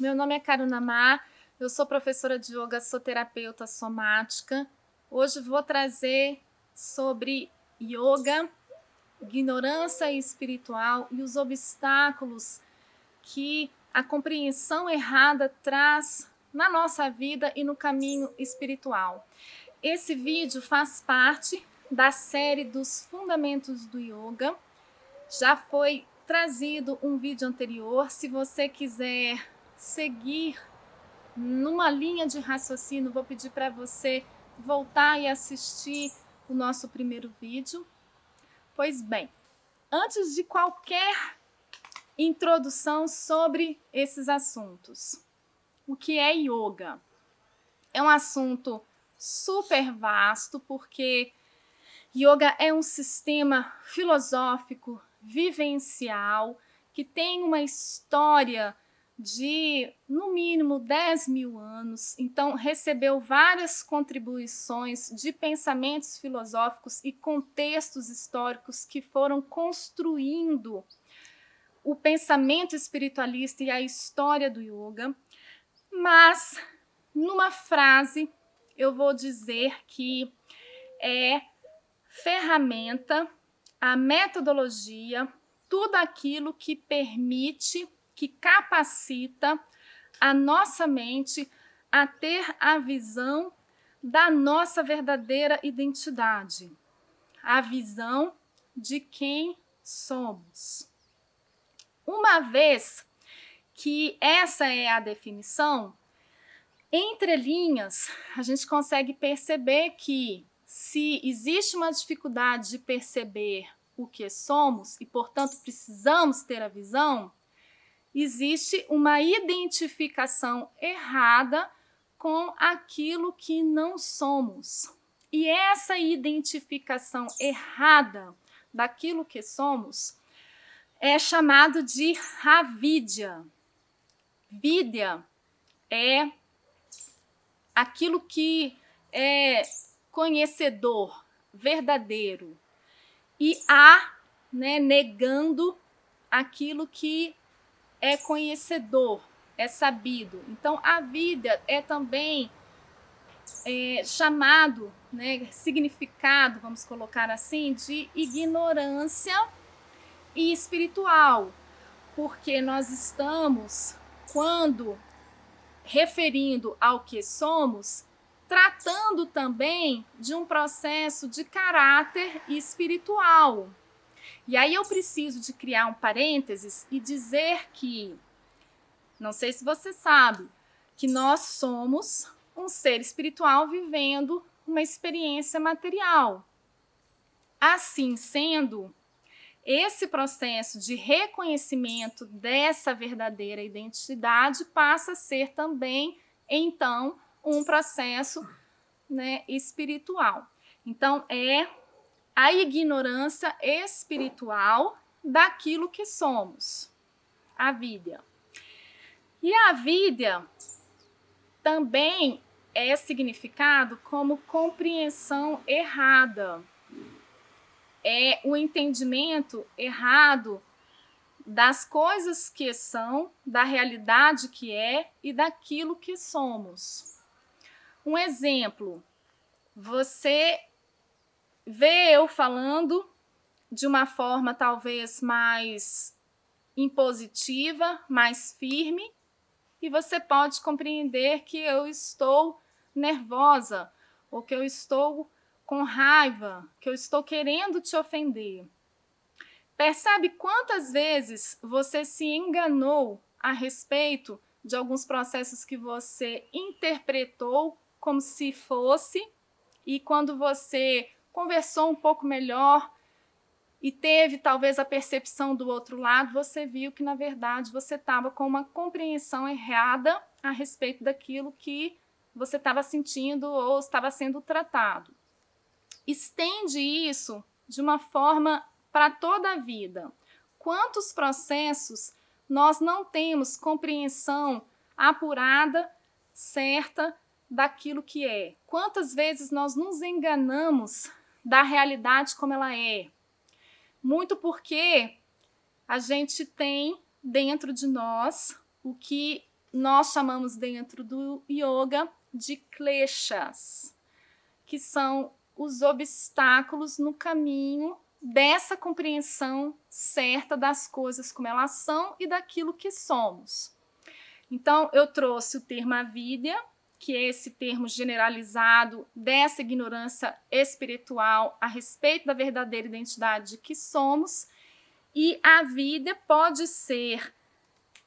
Meu nome é Karuna Mar, eu sou professora de yoga, sou terapeuta somática. Hoje vou trazer sobre yoga, ignorância espiritual e os obstáculos que a compreensão errada traz na nossa vida e no caminho espiritual. Esse vídeo faz parte da série dos Fundamentos do Yoga. Já foi trazido um vídeo anterior. Se você quiser seguir numa linha de raciocínio, vou pedir para você voltar e assistir o nosso primeiro vídeo. Pois bem, antes de qualquer introdução sobre esses assuntos, o que é yoga? É um assunto super vasto porque yoga é um sistema filosófico, vivencial, que tem uma história de no mínimo 10 mil anos, então recebeu várias contribuições de pensamentos filosóficos e contextos históricos que foram construindo o pensamento espiritualista e a história do yoga. Mas, numa frase, eu vou dizer que é ferramenta, a metodologia, tudo aquilo que permite que capacita a nossa mente a ter a visão da nossa verdadeira identidade, a visão de quem somos. Uma vez que essa é a definição, entre linhas, a gente consegue perceber que se existe uma dificuldade de perceber o que somos e, portanto, precisamos ter a visão, existe uma identificação errada com aquilo que não somos. E essa identificação errada daquilo que somos é chamado de avidya. Vidya é aquilo que é conhecedor, verdadeiro. E a, né, negando aquilo que é conhecedor, é sabido. Então, a vida é também é, chamado, né, significado, vamos colocar assim, de ignorância e espiritual, porque nós estamos, quando referindo ao que somos, tratando também de um processo de caráter espiritual. E aí eu preciso de criar um parênteses e dizer que, não sei se você sabe, que nós somos um ser espiritual vivendo uma experiência material. Assim sendo, esse processo de reconhecimento dessa verdadeira identidade passa a ser também, então, um processo né, espiritual. Então, é a ignorância espiritual daquilo que somos, a vida. E a vida também é significado como compreensão errada. É o entendimento errado das coisas que são, da realidade que é e daquilo que somos. Um exemplo: você vê eu falando de uma forma talvez mais impositiva, mais firme, e você pode compreender que eu estou nervosa ou que eu estou com raiva, que eu estou querendo te ofender. Percebe quantas vezes você se enganou a respeito de alguns processos que você interpretou como se fosse, e quando você conversou um pouco melhor e teve talvez a percepção do outro lado, você viu que na verdade você estava com uma compreensão errada a respeito daquilo que você estava sentindo ou estava sendo tratado. Estende isso de uma forma para toda a vida. Quantos processos nós não temos compreensão apurada, certa daquilo que é? Quantas vezes nós nos enganamos da realidade como ela é. Muito porque a gente tem dentro de nós o que nós chamamos dentro do yoga de kleshas, que são os obstáculos no caminho dessa compreensão certa das coisas como elas são e daquilo que somos. Então, eu trouxe o termo avidya, que esse termo generalizado dessa ignorância espiritual a respeito da verdadeira identidade que somos, e a vida pode ser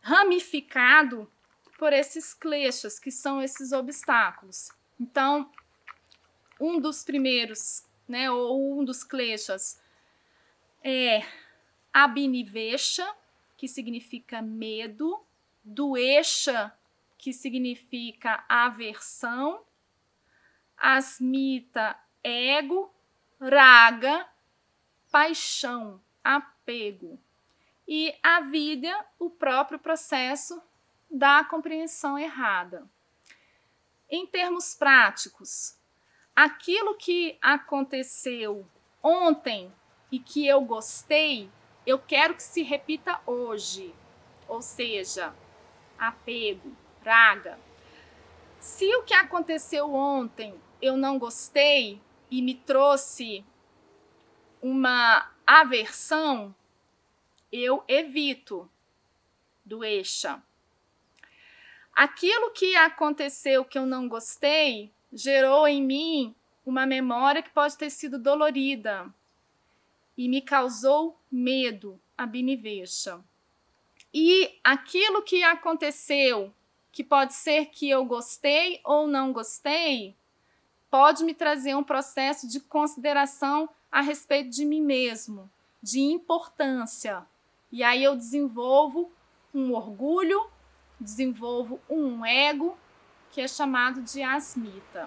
ramificado por esses kleshas, que são esses obstáculos. Então, um dos primeiros, né, ou um dos kleshas é abinivesha, que significa medo, doesha, que significa aversão, asmita, ego, raga, paixão, apego. E a vida, o próprio processo da compreensão errada. Em termos práticos, aquilo que aconteceu ontem e que eu gostei, eu quero que se repita hoje. Ou seja, apego, praga. Se o que aconteceu ontem eu não gostei e me trouxe uma aversão, eu evito do eixa. Aquilo que aconteceu que eu não gostei gerou em mim uma memória que pode ter sido dolorida e me causou medo, a binivecha. E aquilo que aconteceu que pode ser que eu gostei ou não gostei, pode me trazer um processo de consideração a respeito de mim mesmo, de importância. E aí eu desenvolvo um orgulho, desenvolvo um ego, que é chamado de asmita.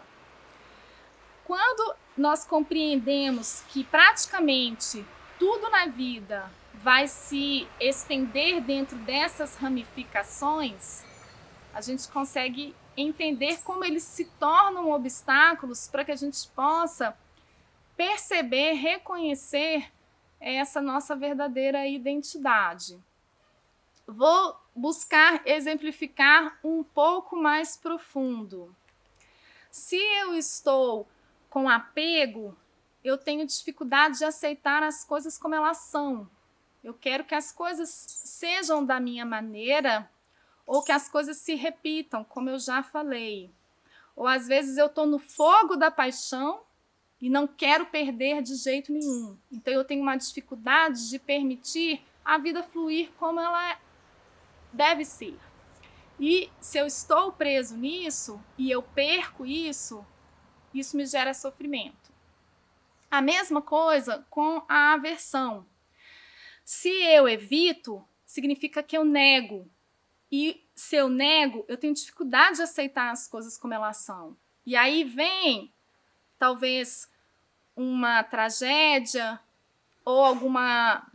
Quando nós compreendemos que praticamente tudo na vida vai se estender dentro dessas ramificações, a gente consegue entender como eles se tornam obstáculos para que a gente possa perceber, reconhecer essa nossa verdadeira identidade. Vou buscar exemplificar um pouco mais profundo. Se eu estou com apego, eu tenho dificuldade de aceitar as coisas como elas são. Eu quero que as coisas sejam da minha maneira ou que as coisas se repitam, como eu já falei. Ou às vezes eu estou no fogo da paixão e não quero perder de jeito nenhum. Então eu tenho uma dificuldade de permitir a vida fluir como ela deve ser. E se eu estou preso nisso e eu perco isso, isso me gera sofrimento. A mesma coisa com a aversão. Se eu evito, significa que eu nego, e se eu nego, eu tenho dificuldade de aceitar as coisas como elas são. E aí vem, talvez, uma tragédia ou alguma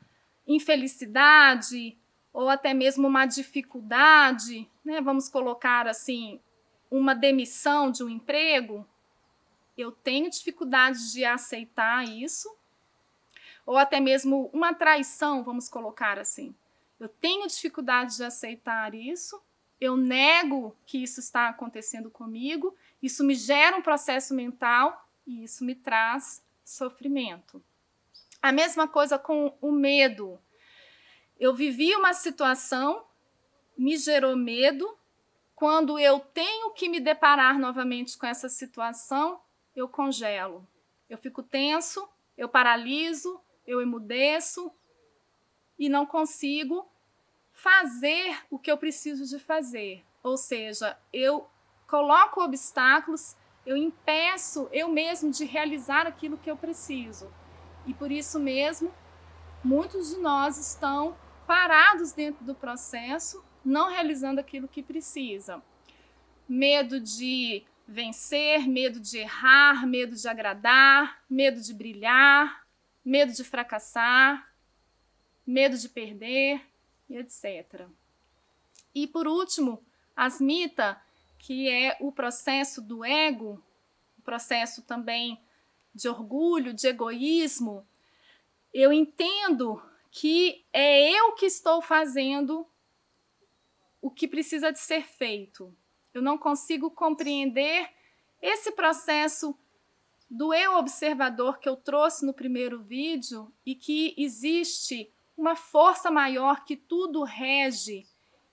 infelicidade ou até mesmo uma dificuldade, né? Vamos colocar assim, uma demissão de um emprego. Eu tenho dificuldade de aceitar isso. Ou até mesmo uma traição, vamos colocar assim. Eu tenho dificuldade de aceitar isso, eu nego que isso está acontecendo comigo, isso me gera um processo mental e isso me traz sofrimento. A mesma coisa com o medo. Eu vivi uma situação, me gerou medo. Quando eu tenho que me deparar novamente com essa situação, eu congelo. Eu fico tenso, eu paraliso, eu emudeço, e não consigo fazer o que eu preciso de fazer. Ou seja, eu coloco obstáculos, eu impeço eu mesmo de realizar aquilo que eu preciso. E por isso mesmo, muitos de nós estão parados dentro do processo, não realizando aquilo que precisa. Medo de vencer, medo de errar, medo de agradar, medo de brilhar, medo de fracassar, medo de perder e etc. E por último, asmita, que é o processo do ego, o processo também de orgulho, de egoísmo. Eu entendo que é eu que estou fazendo o que precisa de ser feito. Eu não consigo compreender esse processo do eu observador que eu trouxe no primeiro vídeo e que existe uma força maior que tudo rege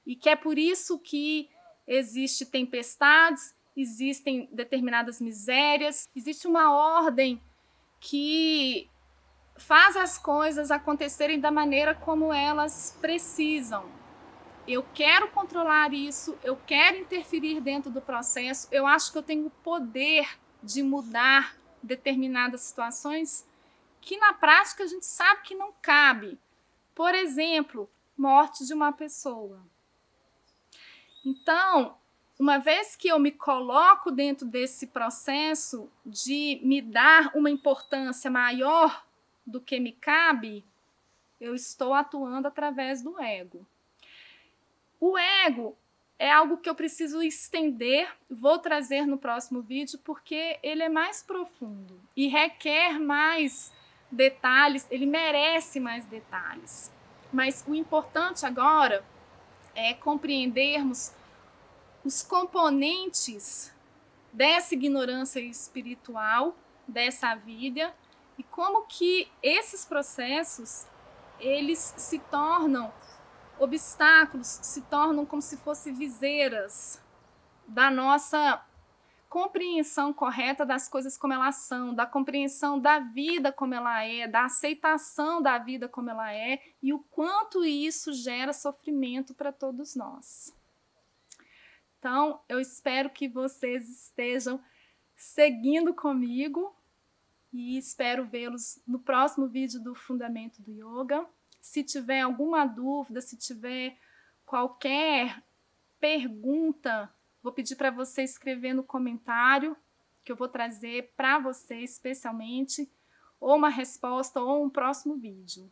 e que é por isso que existe tempestades, existem determinadas misérias, existe uma ordem que faz as coisas acontecerem da maneira como elas precisam. Eu quero controlar isso, eu quero interferir dentro do processo, eu acho que eu tenho o poder de mudar determinadas situações que na prática a gente sabe que não cabe. Por exemplo, morte de uma pessoa. Então, uma vez que eu me coloco dentro desse processo de me dar uma importância maior do que me cabe, eu estou atuando através do ego. O ego é algo que eu preciso estender, vou trazer no próximo vídeo, porque ele é mais profundo e requer mais detalhes, ele merece mais detalhes. Mas o importante agora é compreendermos os componentes dessa ignorância espiritual, dessa vida, e como que esses processos eles se tornam obstáculos, se tornam como se fossem viseiras da nossa compreensão correta das coisas como elas são, da compreensão da vida como ela é, da aceitação da vida como ela é e o quanto isso gera sofrimento para todos nós. Então, eu espero que vocês estejam seguindo comigo e espero vê-los no próximo vídeo do Fundamento do Yoga. Se tiver alguma dúvida, se tiver qualquer pergunta, vou pedir para você escrever no comentário, que eu vou trazer para você especialmente, ou uma resposta ou um próximo vídeo.